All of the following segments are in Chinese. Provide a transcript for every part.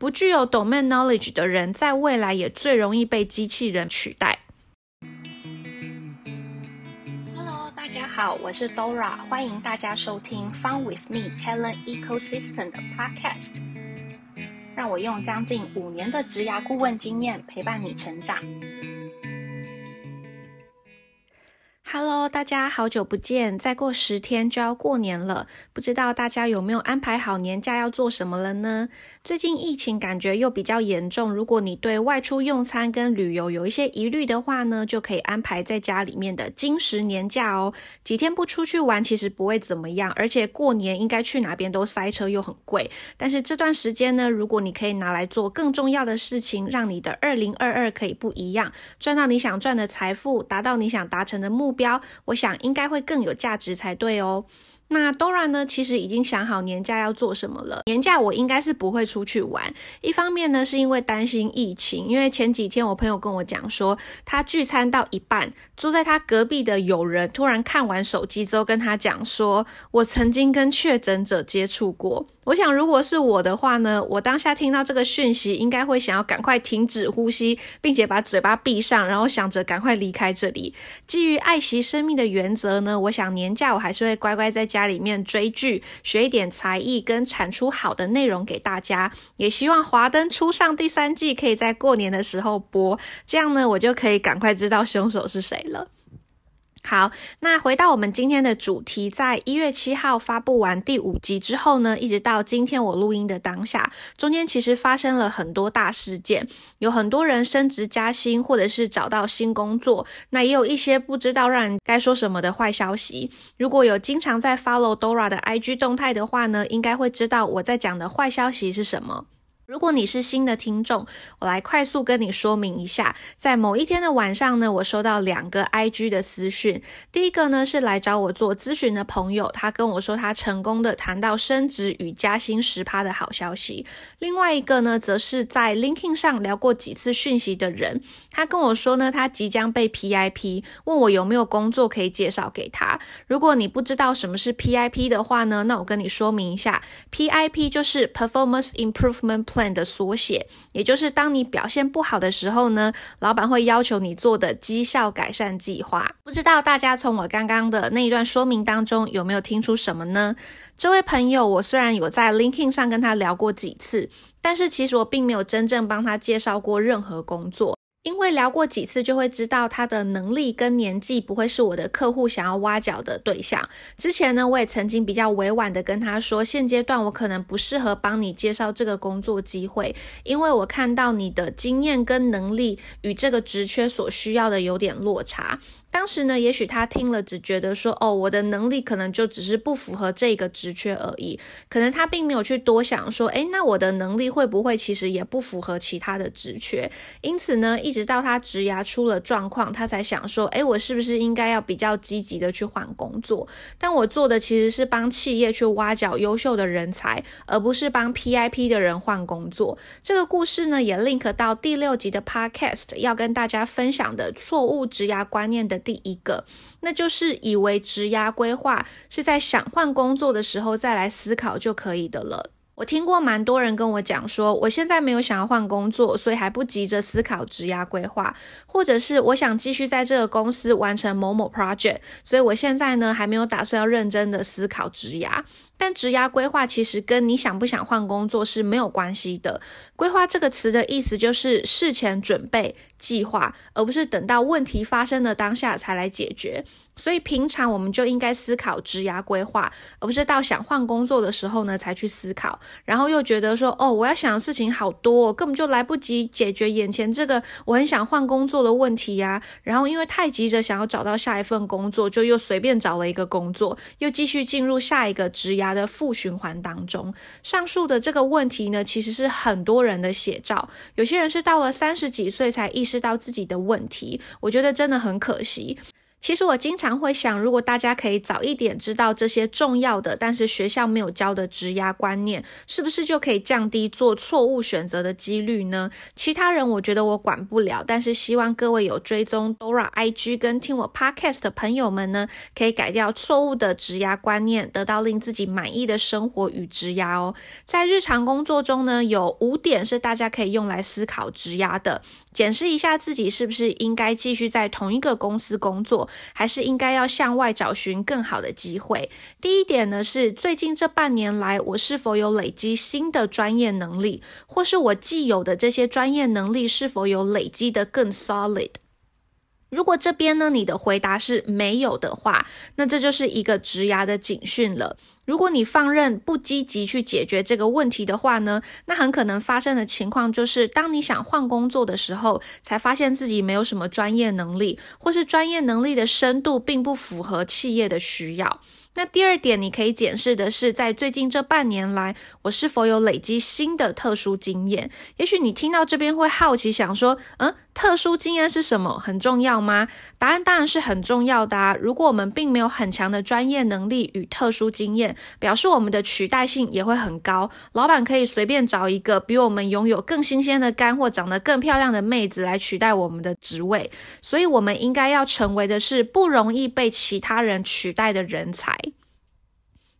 不具有 domain knowledge 的人，在未来也最容易被机器人取代。Hello，大家好，我是 Dora，欢迎大家收听 Fun with Me Talent Ecosystem 的 Podcast，让我用将近五年的职涯顾问经验陪伴你成长。Hello，大家好久不见！再过十天就要过年了，不知道大家有没有安排好年假要做什么了呢？最近疫情感觉又比较严重，如果你对外出用餐跟旅游有一些疑虑的话呢，就可以安排在家里面的金石年假哦。几天不出去玩其实不会怎么样，而且过年应该去哪边都塞车又很贵。但是这段时间呢，如果你可以拿来做更重要的事情，让你的二零二二可以不一样，赚到你想赚的财富，达到你想达成的目标。标，我想应该会更有价值才对哦。那 Dora 呢？其实已经想好年假要做什么了。年假我应该是不会出去玩。一方面呢，是因为担心疫情，因为前几天我朋友跟我讲说，他聚餐到一半，坐在他隔壁的友人突然看完手机之后，跟他讲说，我曾经跟确诊者接触过。我想，如果是我的话呢，我当下听到这个讯息，应该会想要赶快停止呼吸，并且把嘴巴闭上，然后想着赶快离开这里。基于爱惜生命的原则呢，我想年假我还是会乖乖在家家里面追剧，学一点才艺，跟产出好的内容给大家。也希望《华灯初上》第三季可以在过年的时候播，这样呢，我就可以赶快知道凶手是谁了。好，那回到我们今天的主题，在一月七号发布完第五集之后呢，一直到今天我录音的当下，中间其实发生了很多大事件，有很多人升职加薪，或者是找到新工作，那也有一些不知道让人该说什么的坏消息。如果有经常在 follow Dora 的 IG 动态的话呢，应该会知道我在讲的坏消息是什么。如果你是新的听众，我来快速跟你说明一下，在某一天的晚上呢，我收到两个 IG 的私讯。第一个呢是来找我做咨询的朋友，他跟我说他成功的谈到升职与加薪十趴的好消息。另外一个呢，则是在 Linkin 上聊过几次讯息的人，他跟我说呢，他即将被 PIP，问我有没有工作可以介绍给他。如果你不知道什么是 PIP 的话呢，那我跟你说明一下，PIP 就是 Performance Improvement Plan。的缩写，也就是当你表现不好的时候呢，老板会要求你做的绩效改善计划。不知道大家从我刚刚的那一段说明当中有没有听出什么呢？这位朋友，我虽然有在 LinkedIn 上跟他聊过几次，但是其实我并没有真正帮他介绍过任何工作。因为聊过几次，就会知道他的能力跟年纪不会是我的客户想要挖角的对象。之前呢，我也曾经比较委婉的跟他说，现阶段我可能不适合帮你介绍这个工作机会，因为我看到你的经验跟能力与这个职缺所需要的有点落差。当时呢，也许他听了只觉得说，哦，我的能力可能就只是不符合这个职缺而已，可能他并没有去多想说，诶，那我的能力会不会其实也不符合其他的职缺？因此呢，一直到他职涯出了状况，他才想说，诶，我是不是应该要比较积极的去换工作？但我做的其实是帮企业去挖角优秀的人才，而不是帮 PIP 的人换工作。这个故事呢，也 link 到第六集的 Podcast 要跟大家分享的错误职涯观念的。第一个，那就是以为职涯规划是在想换工作的时候再来思考就可以的了。我听过蛮多人跟我讲说，我现在没有想要换工作，所以还不急着思考职涯规划，或者是我想继续在这个公司完成某某 project，所以我现在呢还没有打算要认真的思考职涯。但职涯规划其实跟你想不想换工作是没有关系的。规划这个词的意思就是事前准备计划，而不是等到问题发生的当下才来解决。所以平常我们就应该思考职涯规划，而不是到想换工作的时候呢才去思考，然后又觉得说哦，我要想的事情好多，根本就来不及解决眼前这个我很想换工作的问题呀。然后因为太急着想要找到下一份工作，就又随便找了一个工作，又继续进入下一个职涯。的负循环当中，上述的这个问题呢，其实是很多人的写照。有些人是到了三十几岁才意识到自己的问题，我觉得真的很可惜。其实我经常会想，如果大家可以早一点知道这些重要的，但是学校没有教的职涯观念，是不是就可以降低做错误选择的几率呢？其他人我觉得我管不了，但是希望各位有追踪 Dora IG 跟听我 Podcast 的朋友们呢，可以改掉错误的职涯观念，得到令自己满意的生活与职涯哦。在日常工作中呢，有五点是大家可以用来思考职涯的。检视一下自己是不是应该继续在同一个公司工作，还是应该要向外找寻更好的机会。第一点呢是最近这半年来，我是否有累积新的专业能力，或是我既有的这些专业能力是否有累积的更 solid。如果这边呢，你的回答是没有的话，那这就是一个职涯的警讯了。如果你放任不积极去解决这个问题的话呢，那很可能发生的情况就是，当你想换工作的时候，才发现自己没有什么专业能力，或是专业能力的深度并不符合企业的需要。那第二点，你可以检视的是，在最近这半年来，我是否有累积新的特殊经验？也许你听到这边会好奇，想说，嗯，特殊经验是什么？很重要吗？答案当然是很重要的啊！如果我们并没有很强的专业能力与特殊经验，表示我们的取代性也会很高。老板可以随便找一个比我们拥有更新鲜的干货长得更漂亮的妹子来取代我们的职位。所以，我们应该要成为的是不容易被其他人取代的人才。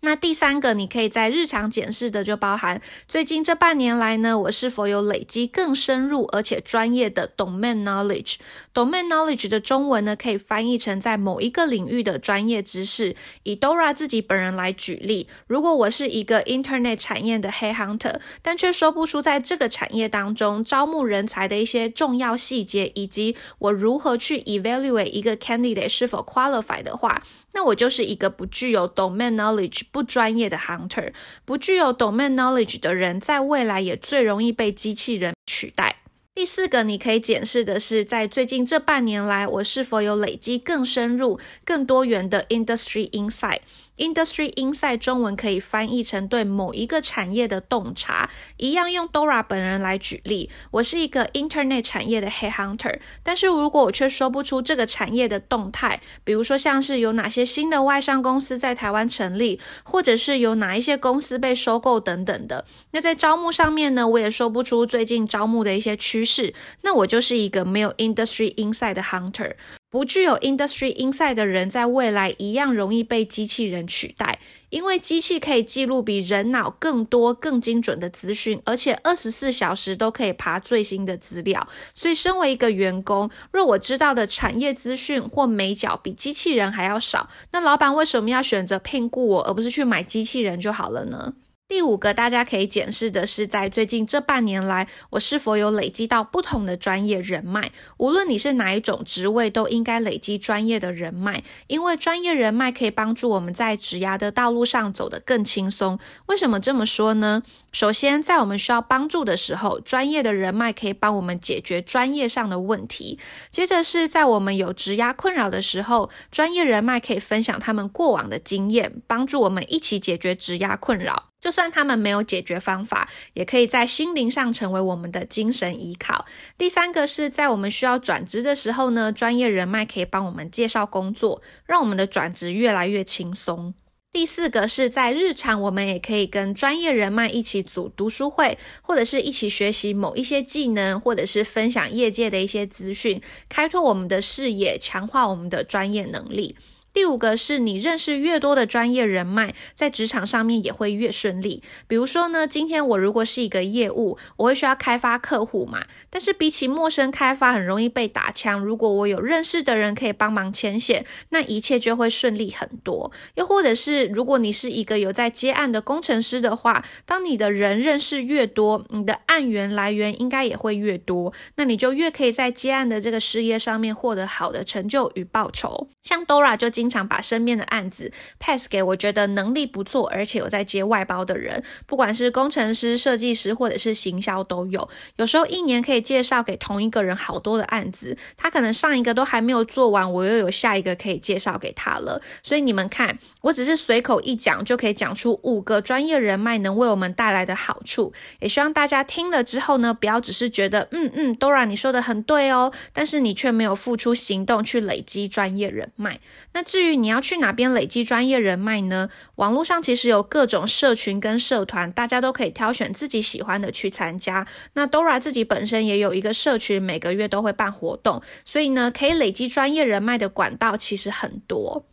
那第三个，你可以在日常检视的就包含最近这半年来呢，我是否有累积更深入而且专业的 domain knowledge。domain knowledge 的中文呢，可以翻译成在某一个领域的专业知识。以 Dora 自己本人来举例，如果我是一个 internet 产业的黑 hunter，但却说不出在这个产业当中招募人才的一些重要细节，以及我如何去 evaluate 一个 candidate 是否 qualify 的话。那我就是一个不具有 domain knowledge、不专业的 hunter，不具有 domain knowledge 的人，在未来也最容易被机器人取代。第四个，你可以检视的是，在最近这半年来，我是否有累积更深入、更多元的 industry insight。Industry insight 中文可以翻译成对某一个产业的洞察。一样用 Dora 本人来举例，我是一个 Internet 产业的 Head Hunter，但是如果我却说不出这个产业的动态，比如说像是有哪些新的外商公司在台湾成立，或者是有哪一些公司被收购等等的，那在招募上面呢，我也说不出最近招募的一些趋势，那我就是一个没有 Industry insight 的 Hunter。不具有 industry insight 的人，在未来一样容易被机器人取代，因为机器可以记录比人脑更多、更精准的资讯，而且二十四小时都可以爬最新的资料。所以，身为一个员工，若我知道的产业资讯或美角比机器人还要少，那老板为什么要选择聘雇我，而不是去买机器人就好了呢？第五个，大家可以检视的是，在最近这半年来，我是否有累积到不同的专业人脉。无论你是哪一种职位，都应该累积专业的人脉，因为专业人脉可以帮助我们在职涯的道路上走得更轻松。为什么这么说呢？首先，在我们需要帮助的时候，专业的人脉可以帮我们解决专业上的问题。接着是在我们有职涯困扰的时候，专业人脉可以分享他们过往的经验，帮助我们一起解决职涯困扰。就算他们没有解决方法，也可以在心灵上成为我们的精神依靠。第三个是在我们需要转职的时候呢，专业人脉可以帮我们介绍工作，让我们的转职越来越轻松。第四个是在日常，我们也可以跟专业人脉一起组读书会，或者是一起学习某一些技能，或者是分享业界的一些资讯，开拓我们的视野，强化我们的专业能力。第五个是你认识越多的专业人脉，在职场上面也会越顺利。比如说呢，今天我如果是一个业务，我会需要开发客户嘛。但是比起陌生开发，很容易被打枪。如果我有认识的人可以帮忙牵线，那一切就会顺利很多。又或者是如果你是一个有在接案的工程师的话，当你的人认识越多，你的案源来源应该也会越多，那你就越可以在接案的这个事业上面获得好的成就与报酬。像 Dora 就经。经常把身边的案子 pass 给我觉得能力不错，而且有在接外包的人，不管是工程师、设计师或者是行销都有。有时候一年可以介绍给同一个人好多的案子，他可能上一个都还没有做完，我又有下一个可以介绍给他了。所以你们看，我只是随口一讲就可以讲出五个专业人脉能为我们带来的好处。也希望大家听了之后呢，不要只是觉得嗯嗯，Dora 你说的很对哦，但是你却没有付出行动去累积专业人脉。那至于你要去哪边累积专业人脉呢？网络上其实有各种社群跟社团，大家都可以挑选自己喜欢的去参加。那 Dora 自己本身也有一个社群，每个月都会办活动，所以呢，可以累积专业人脉的管道其实很多。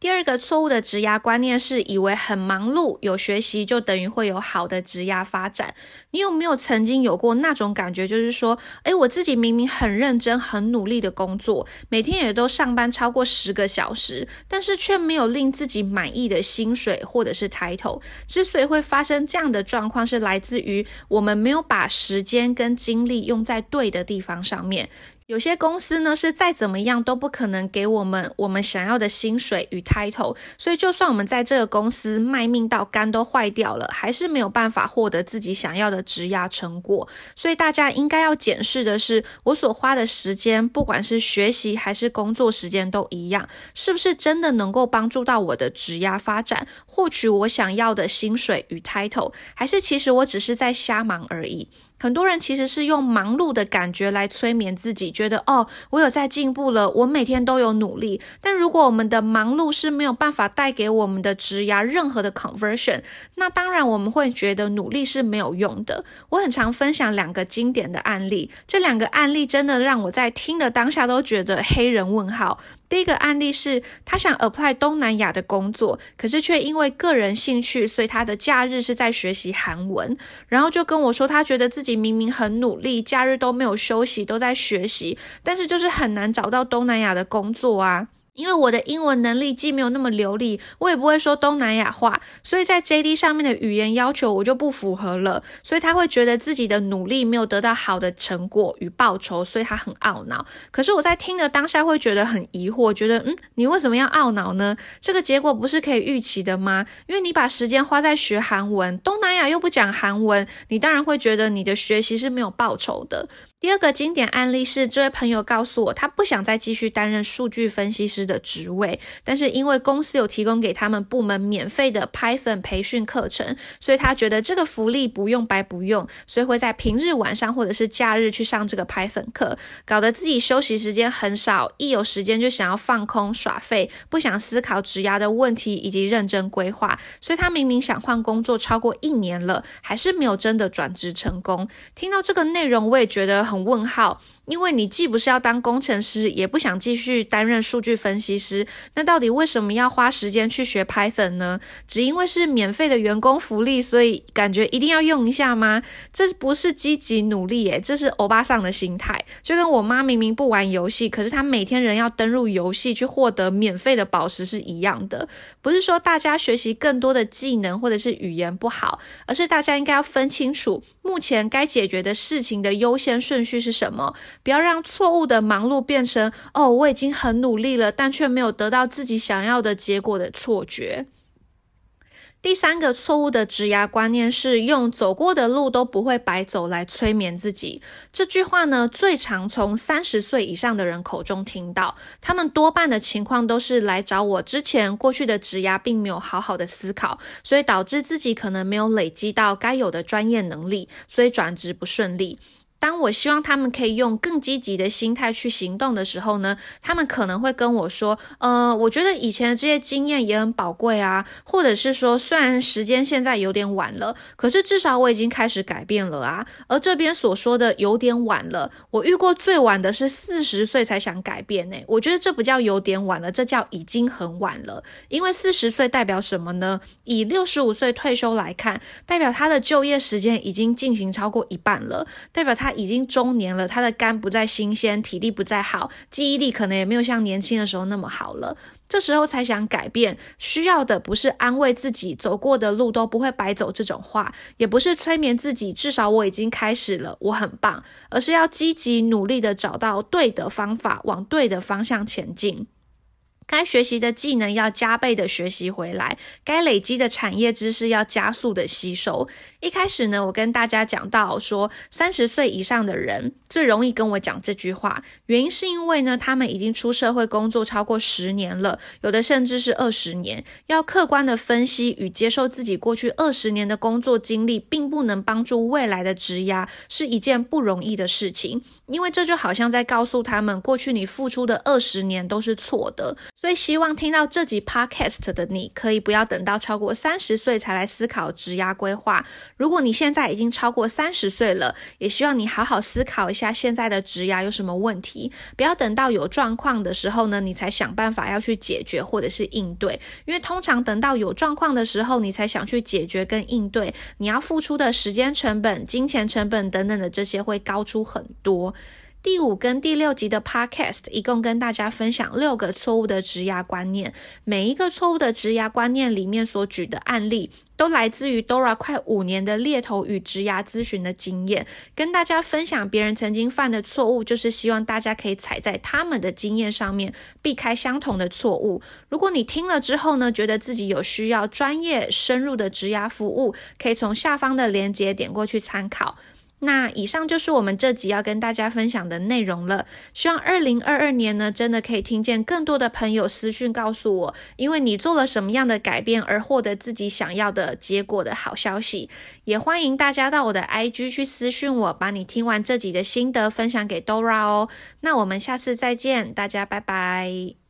第二个错误的职涯观念是，以为很忙碌有学习就等于会有好的职涯发展。你有没有曾经有过那种感觉，就是说，诶，我自己明明很认真、很努力的工作，每天也都上班超过十个小时，但是却没有令自己满意的薪水或者是抬头。之所以会发生这样的状况，是来自于我们没有把时间跟精力用在对的地方上面。有些公司呢是再怎么样都不可能给我们我们想要的薪水与 title，所以就算我们在这个公司卖命到肝都坏掉了，还是没有办法获得自己想要的职涯成果。所以大家应该要检视的是，我所花的时间，不管是学习还是工作时间都一样，是不是真的能够帮助到我的职涯发展，获取我想要的薪水与 title，还是其实我只是在瞎忙而已。很多人其实是用忙碌的感觉来催眠自己，觉得哦，我有在进步了，我每天都有努力。但如果我们的忙碌是没有办法带给我们的职涯任何的 conversion，那当然我们会觉得努力是没有用的。我很常分享两个经典的案例，这两个案例真的让我在听的当下都觉得黑人问号。第一个案例是，他想 apply 东南亚的工作，可是却因为个人兴趣，所以他的假日是在学习韩文，然后就跟我说，他觉得自己明明很努力，假日都没有休息，都在学习，但是就是很难找到东南亚的工作啊。因为我的英文能力既没有那么流利，我也不会说东南亚话，所以在 JD 上面的语言要求我就不符合了，所以他会觉得自己的努力没有得到好的成果与报酬，所以他很懊恼。可是我在听的当下会觉得很疑惑，觉得嗯，你为什么要懊恼呢？这个结果不是可以预期的吗？因为你把时间花在学韩文，东南亚又不讲韩文，你当然会觉得你的学习是没有报酬的。第二个经典案例是，这位朋友告诉我，他不想再继续担任数据分析师的职位，但是因为公司有提供给他们部门免费的 Python 培训课程，所以他觉得这个福利不用白不用，所以会在平日晚上或者是假日去上这个 Python 课，搞得自己休息时间很少，一有时间就想要放空耍废，不想思考职涯的问题以及认真规划，所以他明明想换工作超过一年了，还是没有真的转职成功。听到这个内容，我也觉得。问号。因为你既不是要当工程师，也不想继续担任数据分析师，那到底为什么要花时间去学 Python 呢？只因为是免费的员工福利，所以感觉一定要用一下吗？这不是积极努力耶，这是欧巴桑的心态。就跟我妈明明不玩游戏，可是她每天仍要登入游戏去获得免费的宝石是一样的。不是说大家学习更多的技能或者是语言不好，而是大家应该要分清楚目前该解决的事情的优先顺序是什么。不要让错误的忙碌变成哦，我已经很努力了，但却没有得到自己想要的结果的错觉。第三个错误的职涯观念是用走过的路都不会白走来催眠自己。这句话呢，最常从三十岁以上的人口中听到。他们多半的情况都是来找我之前过去的职涯并没有好好的思考，所以导致自己可能没有累积到该有的专业能力，所以转职不顺利。当我希望他们可以用更积极的心态去行动的时候呢，他们可能会跟我说：“呃，我觉得以前的这些经验也很宝贵啊，或者是说，虽然时间现在有点晚了，可是至少我已经开始改变了啊。”而这边所说的有点晚了，我遇过最晚的是四十岁才想改变呢。我觉得这不叫有点晚了，这叫已经很晚了。因为四十岁代表什么呢？以六十五岁退休来看，代表他的就业时间已经进行超过一半了，代表他。已经中年了，他的肝不再新鲜，体力不再好，记忆力可能也没有像年轻的时候那么好了。这时候才想改变，需要的不是安慰自己走过的路都不会白走这种话，也不是催眠自己，至少我已经开始了，我很棒，而是要积极努力的找到对的方法，往对的方向前进。该学习的技能要加倍的学习回来，该累积的产业知识要加速的吸收。一开始呢，我跟大家讲到说，三十岁以上的人最容易跟我讲这句话，原因是因为呢，他们已经出社会工作超过十年了，有的甚至是二十年，要客观的分析与接受自己过去二十年的工作经历，并不能帮助未来的职涯，是一件不容易的事情。因为这就好像在告诉他们，过去你付出的二十年都是错的。所以希望听到这集 podcast 的你，可以不要等到超过三十岁才来思考职涯规划。如果你现在已经超过三十岁了，也希望你好好思考一下现在的职涯有什么问题，不要等到有状况的时候呢，你才想办法要去解决或者是应对。因为通常等到有状况的时候，你才想去解决跟应对，你要付出的时间成本、金钱成本等等的这些会高出很多。第五跟第六集的 podcast 一共跟大家分享六个错误的职涯观念，每一个错误的职涯观念里面所举的案例，都来自于 Dora 快五年的猎头与职涯咨询的经验，跟大家分享别人曾经犯的错误，就是希望大家可以踩在他们的经验上面，避开相同的错误。如果你听了之后呢，觉得自己有需要专业深入的职涯服务，可以从下方的链接点过去参考。那以上就是我们这集要跟大家分享的内容了。希望二零二二年呢，真的可以听见更多的朋友私讯告诉我，因为你做了什么样的改变而获得自己想要的结果的好消息。也欢迎大家到我的 IG 去私讯我，把你听完这集的心得分享给 Dora 哦。那我们下次再见，大家拜拜。